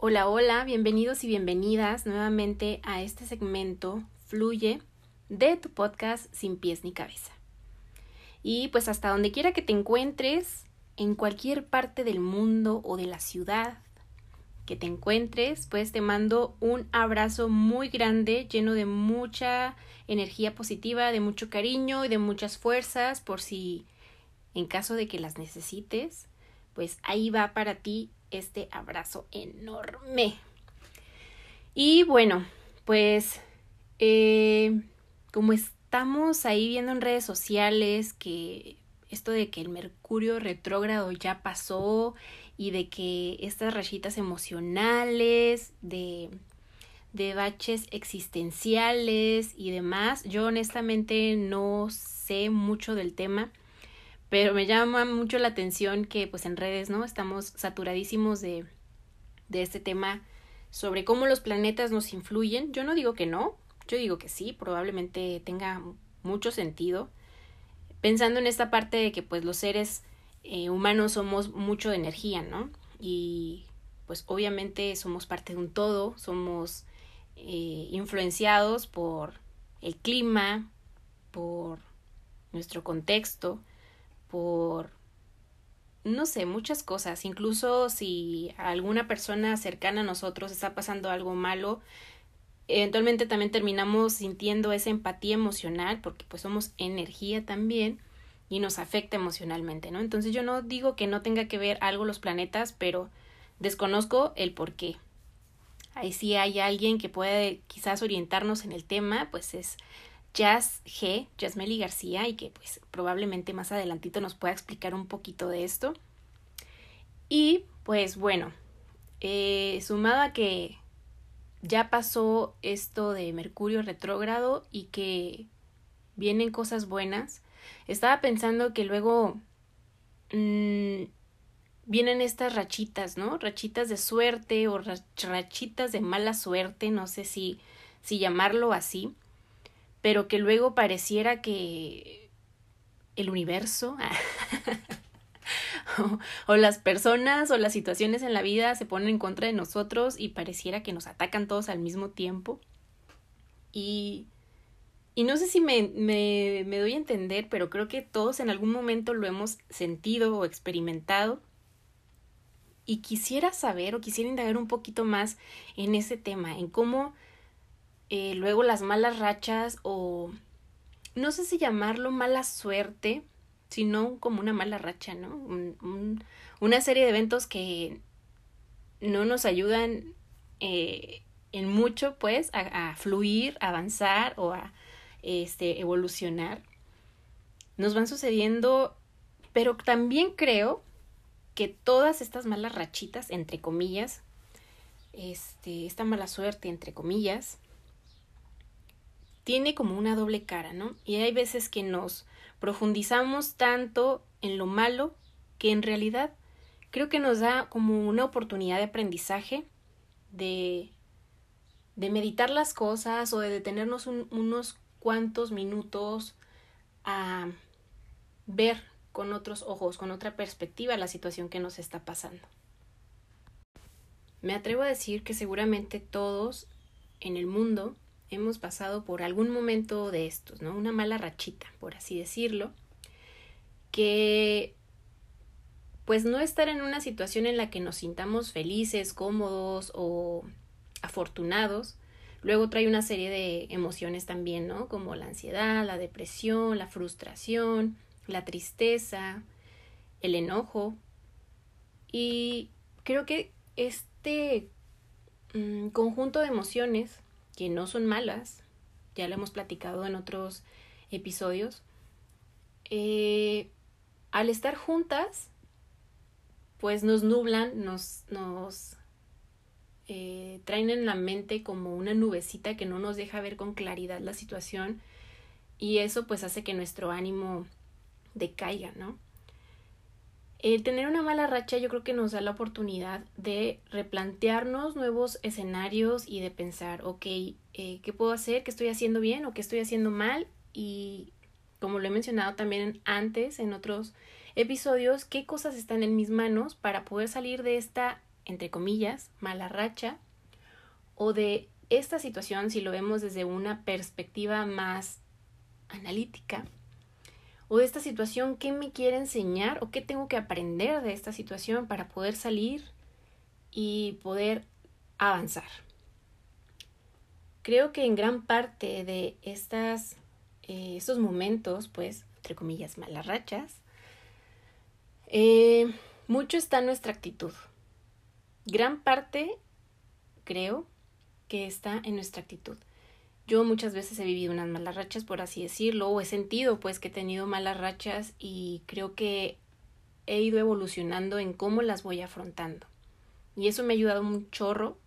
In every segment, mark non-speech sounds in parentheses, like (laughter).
Hola, hola, bienvenidos y bienvenidas nuevamente a este segmento Fluye de tu podcast Sin pies ni cabeza. Y pues hasta donde quiera que te encuentres, en cualquier parte del mundo o de la ciudad que te encuentres, pues te mando un abrazo muy grande, lleno de mucha energía positiva, de mucho cariño y de muchas fuerzas por si en caso de que las necesites, pues ahí va para ti este abrazo enorme. Y bueno, pues eh, como estamos ahí viendo en redes sociales que esto de que el Mercurio retrógrado ya pasó y de que estas rayitas emocionales, de, de baches existenciales y demás, yo honestamente no sé mucho del tema pero me llama mucho la atención que pues en redes, ¿no? Estamos saturadísimos de, de este tema sobre cómo los planetas nos influyen. Yo no digo que no, yo digo que sí, probablemente tenga mucho sentido. Pensando en esta parte de que pues los seres eh, humanos somos mucho de energía, ¿no? Y pues obviamente somos parte de un todo, somos eh, influenciados por el clima, por nuestro contexto, por, no sé, muchas cosas. Incluso si alguna persona cercana a nosotros está pasando algo malo, eventualmente también terminamos sintiendo esa empatía emocional porque pues somos energía también y nos afecta emocionalmente, ¿no? Entonces yo no digo que no tenga que ver algo los planetas, pero desconozco el por qué. Ahí sí hay alguien que puede quizás orientarnos en el tema, pues es Jazz G, Jasmeli García, y que pues probablemente más adelantito nos pueda explicar un poquito de esto. Y pues bueno, eh, sumado a que ya pasó esto de Mercurio retrógrado y que vienen cosas buenas, estaba pensando que luego mmm, vienen estas rachitas, ¿no? Rachitas de suerte o rachitas de mala suerte, no sé si, si llamarlo así pero que luego pareciera que el universo (laughs) o, las personas o las situaciones en la vida se ponen en contra de nosotros y pareciera que nos atacan todos al mismo tiempo. Y, y no sé si me, me, me doy a entender, pero creo que todos en algún momento lo hemos sentido o experimentado. Y quisiera saber o quisiera indagar un poquito más en ese tema, en cómo eh, luego las malas rachas o no sé si llamarlo mala suerte, sino como una mala racha, ¿no? una serie de eventos que no nos ayudan eh, en mucho, pues, a, a, fluir, avanzar o a este, evolucionar. Nos van sucediendo, pero también creo que todas estas malas rachitas, entre comillas, este, esta mala suerte, entre comillas, tiene como una doble cara, ¿no? Y hay veces que nos profundizamos tanto en lo malo que en realidad creo que nos da como una oportunidad de aprendizaje, de, de meditar las cosas o de detenernos unos cuantos minutos a ver con otros ojos, con otra perspectiva la situación que nos está pasando. Me atrevo a decir que seguramente todos en el mundo hemos pasado por algún momento de estos, ¿no? Una mala rachita, por así decirlo, que pues no estar en una situación en la que nos sintamos felices, cómodos o afortunados, luego trae una serie de emociones también, ¿no? Como la ansiedad, la depresión, la frustración, la tristeza, el enojo. Y creo que este mm, conjunto de emociones que no son malas, ya lo hemos platicado en otros episodios, eh, al estar juntas, pues nos nublan, nos, nos eh, traen en la mente como una nubecita que no nos deja ver con claridad la situación y eso pues hace que nuestro ánimo decaiga, ¿no? El tener una mala racha yo creo que nos da la oportunidad de replantearnos nuevos escenarios y de pensar, ok, eh, ¿qué puedo hacer? ¿Qué estoy haciendo bien o qué estoy haciendo mal? Y como lo he mencionado también antes en otros episodios, ¿qué cosas están en mis manos para poder salir de esta, entre comillas, mala racha o de esta situación si lo vemos desde una perspectiva más analítica? O de esta situación, qué me quiere enseñar o qué tengo que aprender de esta situación para poder salir y poder avanzar. Creo que en gran parte de estas, eh, estos momentos, pues, entre comillas, malas rachas, eh, mucho está en nuestra actitud. Gran parte, creo, que está en nuestra actitud. Yo muchas veces he vivido unas malas rachas, por así decirlo, o he sentido pues que he tenido malas rachas y creo que he ido evolucionando en cómo las voy afrontando. Y eso me ha ayudado un chorro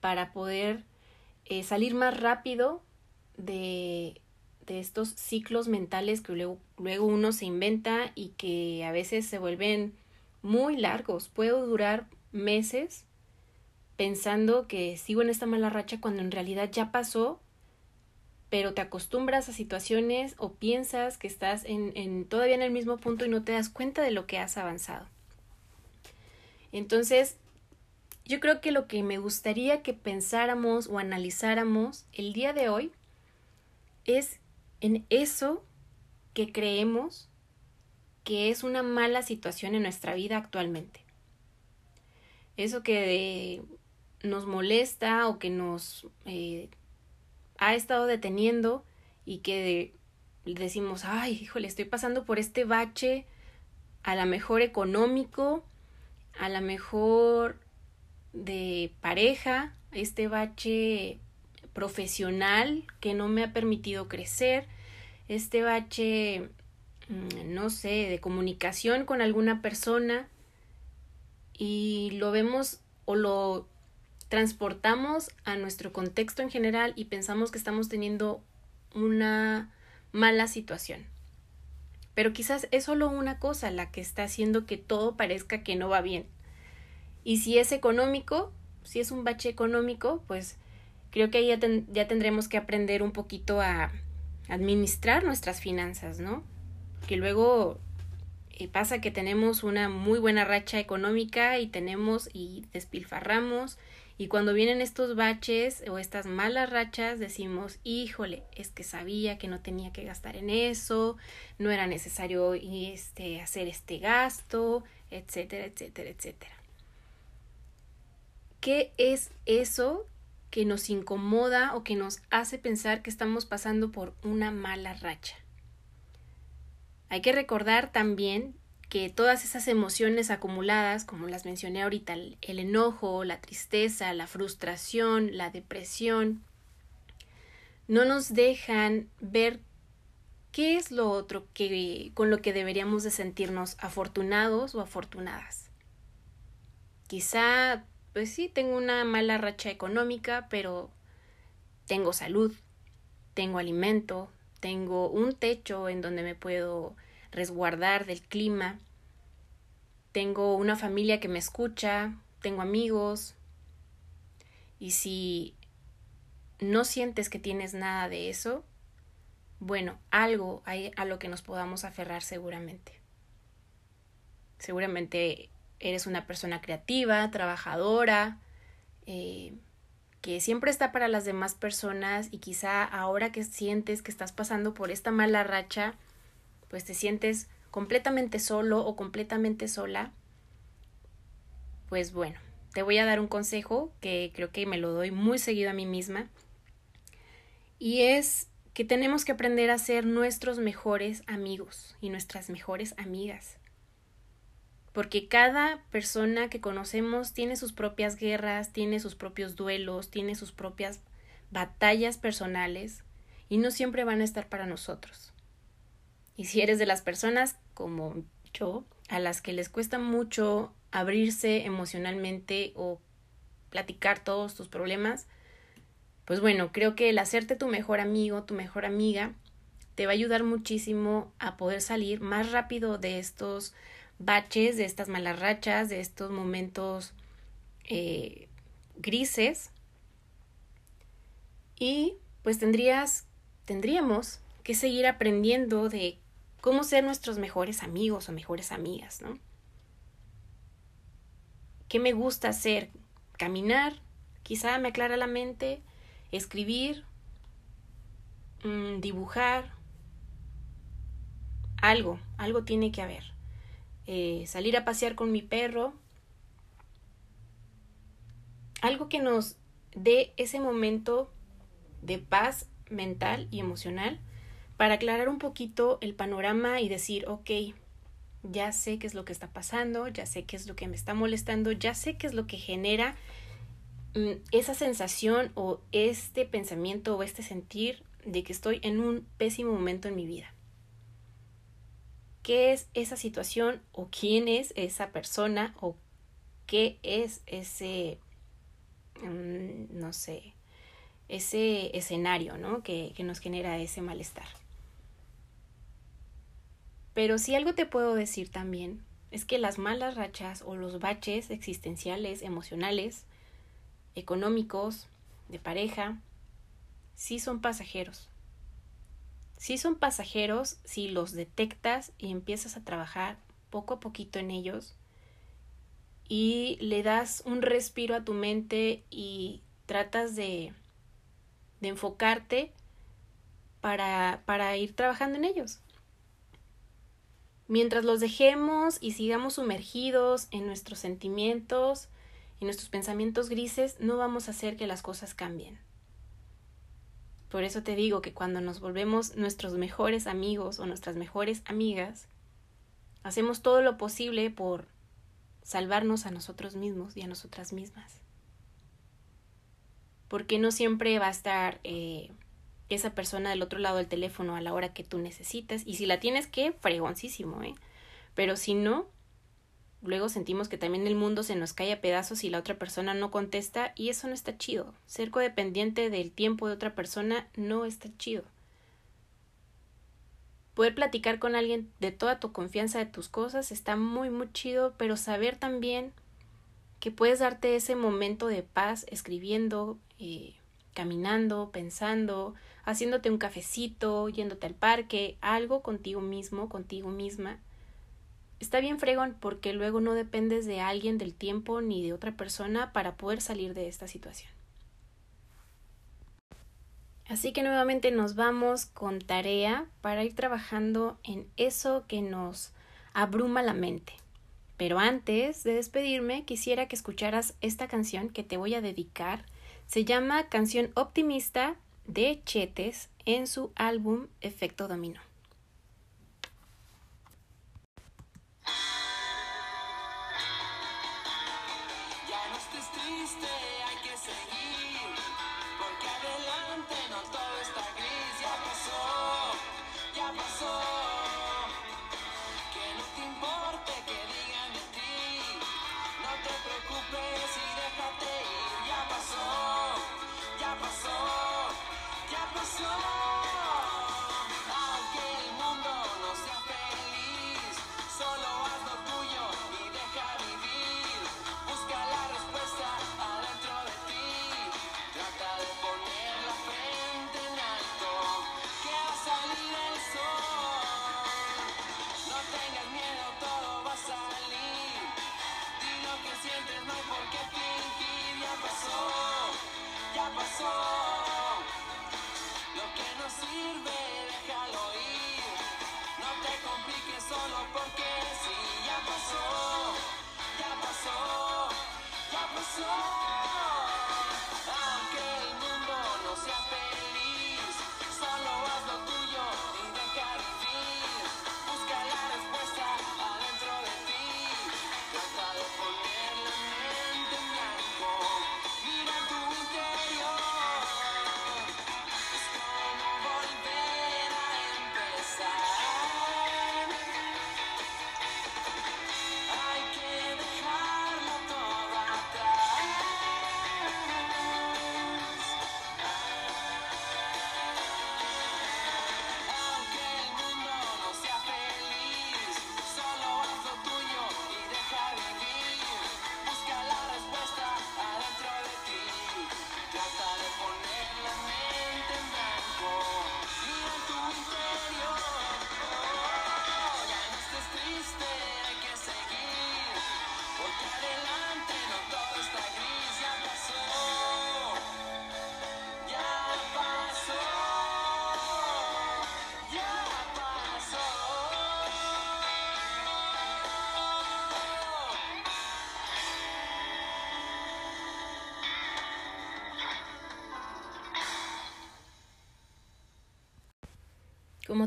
para poder eh, salir más rápido de, de estos ciclos mentales que luego, luego uno se inventa y que a veces se vuelven muy largos. Puedo durar meses pensando que sigo en esta mala racha cuando en realidad ya pasó pero te acostumbras a situaciones o piensas que estás en, en, todavía en el mismo punto y no te das cuenta de lo que has avanzado. Entonces, yo creo que lo que me gustaría que pensáramos o analizáramos el día de hoy es en eso que creemos que es una mala situación en nuestra vida actualmente. Eso que nos molesta o que nos eh, ha estado deteniendo y que decimos, ay, híjole, estoy pasando por este bache, a lo mejor económico, a lo mejor de pareja, este bache profesional que no me ha permitido crecer, este bache, mm, no sé, de comunicación con alguna persona y lo vemos o lo transportamos a nuestro contexto en general y pensamos que estamos teniendo una mala situación. Pero quizás es solo una cosa la que está haciendo que todo parezca que no va bien. Y si es económico, si es un bache económico, pues creo que ahí ya, ya tendremos que aprender un poquito a administrar nuestras finanzas, ¿no? Que luego eh, pasa que tenemos una muy buena racha económica y tenemos y despilfarramos y cuando vienen estos baches o estas malas rachas, decimos, híjole, es que sabía que no tenía que gastar en eso, no era necesario este, hacer este gasto, etcétera, etcétera, etcétera. ¿Qué es eso que nos incomoda o que nos hace pensar que estamos pasando por una mala racha? Hay que recordar también que todas esas emociones acumuladas, como las mencioné ahorita, el, enojo, la tristeza, la frustración, la depresión, no nos dejan ver qué es lo otro que con lo que deberíamos de sentirnos afortunados o afortunadas. Quizá, pues sí, tengo una mala racha económica, pero tengo salud, tengo alimento, tengo un techo en donde me puedo resguardar del clima. Tengo una familia que me escucha, tengo amigos. Y si no sientes que tienes nada de eso, bueno, algo hay a lo que nos podamos aferrar seguramente. Seguramente eres una persona creativa, trabajadora, eh, que siempre está para las demás personas y quizá ahora que sientes que estás pasando por esta mala racha, pues te sientes completamente solo o completamente sola, pues bueno, te voy a dar un consejo que creo que me lo doy muy seguido a mí misma. Y es que tenemos que aprender a ser nuestros mejores amigos y nuestras mejores amigas. Porque cada persona que conocemos tiene sus propias guerras, tiene sus propios duelos, tiene sus propias batallas personales y no siempre van a estar para nosotros. Y si eres de las personas como yo, a las que les cuesta mucho abrirse emocionalmente o platicar todos tus problemas, pues bueno, creo que el hacerte tu mejor amigo, tu mejor amiga, te va a ayudar muchísimo a poder salir más rápido de estos baches, de estas malas rachas, de estos momentos eh, grises. Y pues tendrías, tendríamos que seguir aprendiendo de cómo ser nuestros mejores amigos o mejores amigas, ¿no? ¿Qué me gusta hacer? Caminar, quizá me aclara la mente, escribir, mm, dibujar, algo, algo tiene que haber. Eh, salir a pasear con mi perro, algo que nos dé ese momento de paz mental y emocional para aclarar un poquito el panorama y decir, ok, ya sé qué es lo que está pasando, ya sé qué es lo que me está molestando, ya sé qué es lo que genera mm, esa sensación o este pensamiento o este sentir de que estoy en un pésimo momento en mi vida. ¿Qué es esa situación o quién es esa persona o qué es ese, mm, no sé, ese escenario, ¿no? Que, que nos genera ese malestar. Pero si algo te puedo decir también es que las malas rachas o los baches existenciales, emocionales, económicos, de pareja, sí son pasajeros. Sí son pasajeros si los detectas y empiezas a trabajar poco a poquito en ellos y le das un respiro a tu mente y tratas de, de enfocarte para, para ir trabajando en ellos. Mientras los dejemos y sigamos sumergidos en nuestros sentimientos y nuestros pensamientos grises, no vamos a hacer que las cosas cambien. Por eso te digo que cuando nos volvemos nuestros mejores amigos o nuestras mejores amigas, hacemos todo lo posible por salvarnos a nosotros mismos y a nosotras mismas. Porque no siempre va a estar eh, esa persona del otro lado del teléfono a la hora que tú necesitas. Y si la tienes, que fregoncísimo, ¿eh? Pero si no, luego sentimos que también el mundo se nos cae a pedazos y la otra persona no contesta y eso no está chido. Ser codependiente del tiempo de otra persona no está chido. Poder platicar con alguien de toda tu confianza de tus cosas está muy, muy chido, pero saber también que puedes darte ese momento de paz escribiendo, eh, caminando, pensando, haciéndote un cafecito, yéndote al parque, algo contigo mismo, contigo misma. Está bien fregón porque luego no dependes de alguien, del tiempo ni de otra persona para poder salir de esta situación. Así que nuevamente nos vamos con tarea para ir trabajando en eso que nos abruma la mente. Pero antes de despedirme, quisiera que escucharas esta canción que te voy a dedicar. Se llama Canción Optimista de Chetes en su álbum Efecto Dominó.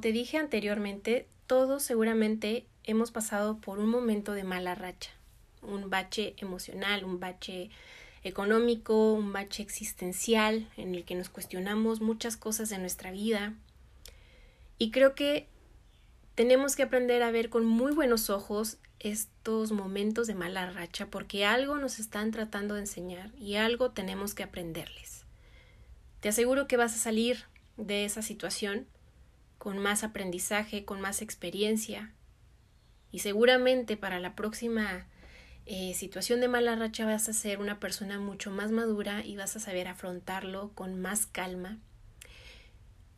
Te dije anteriormente, todos seguramente hemos pasado por un momento de mala racha, un bache emocional, un bache económico, un bache existencial en el que nos cuestionamos muchas cosas de nuestra vida. Y creo que tenemos que aprender a ver con muy buenos ojos estos momentos de mala racha porque algo nos están tratando de enseñar y algo tenemos que aprenderles. Te aseguro que vas a salir de esa situación con más aprendizaje, con más experiencia y seguramente para la próxima eh, situación de mala racha vas a ser una persona mucho más madura y vas a saber afrontarlo con más calma.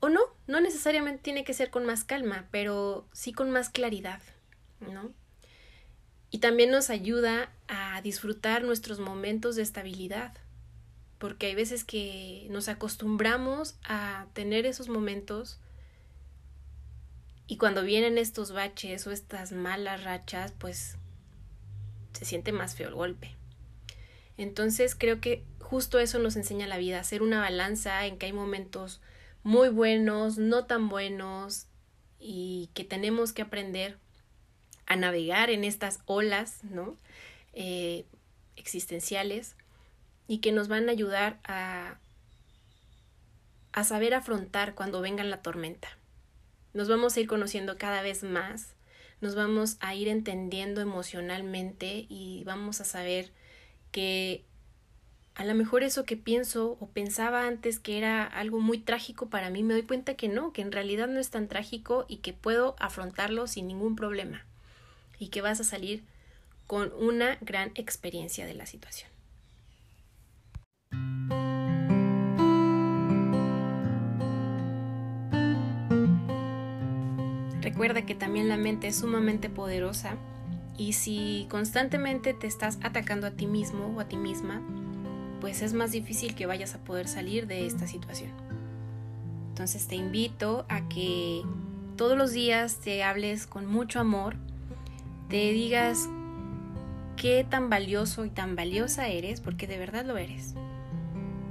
O no, no necesariamente tiene que ser con más calma, pero sí con más claridad, ¿no? Y también nos ayuda a disfrutar nuestros momentos de estabilidad, porque hay veces que nos acostumbramos a tener esos momentos y cuando vienen estos baches o estas malas rachas, pues se siente más feo el golpe. Entonces creo que justo eso nos enseña la vida, hacer una balanza en que hay momentos muy buenos, no tan buenos y que tenemos que aprender a navegar en estas olas, ¿no? Eh, existenciales y que nos van a ayudar a, a saber afrontar cuando venga la tormenta. Nos vamos a ir conociendo cada vez más, nos vamos a ir entendiendo emocionalmente y vamos a saber que a lo mejor eso que pienso o pensaba antes que era algo muy trágico para mí, me doy cuenta que no, que en realidad no es tan trágico y que puedo afrontarlo sin ningún problema y que vas a salir con una gran experiencia de la situación. Recuerda que también la mente es sumamente poderosa y si constantemente te estás atacando a ti mismo o a ti misma, pues es más difícil que vayas a poder salir de esta situación. Entonces te invito a que todos los días te hables con mucho amor te digas qué tan valioso y tan valiosa eres, porque de verdad lo eres.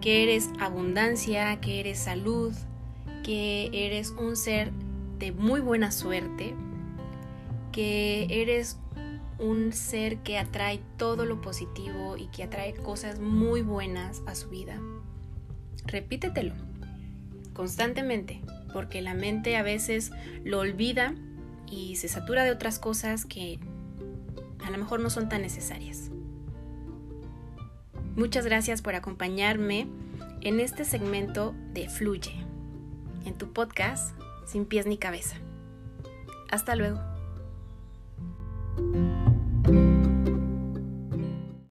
Que eres abundancia, que eres salud, que eres un ser de muy buena suerte, que eres un ser que atrae todo lo positivo y que atrae cosas muy buenas a su vida. Repítetelo constantemente, porque la mente a veces lo olvida y se satura de otras cosas que a lo mejor no son tan necesarias. Muchas gracias por acompañarme en este segmento de Fluye, en tu podcast Sin pies ni cabeza. Hasta luego.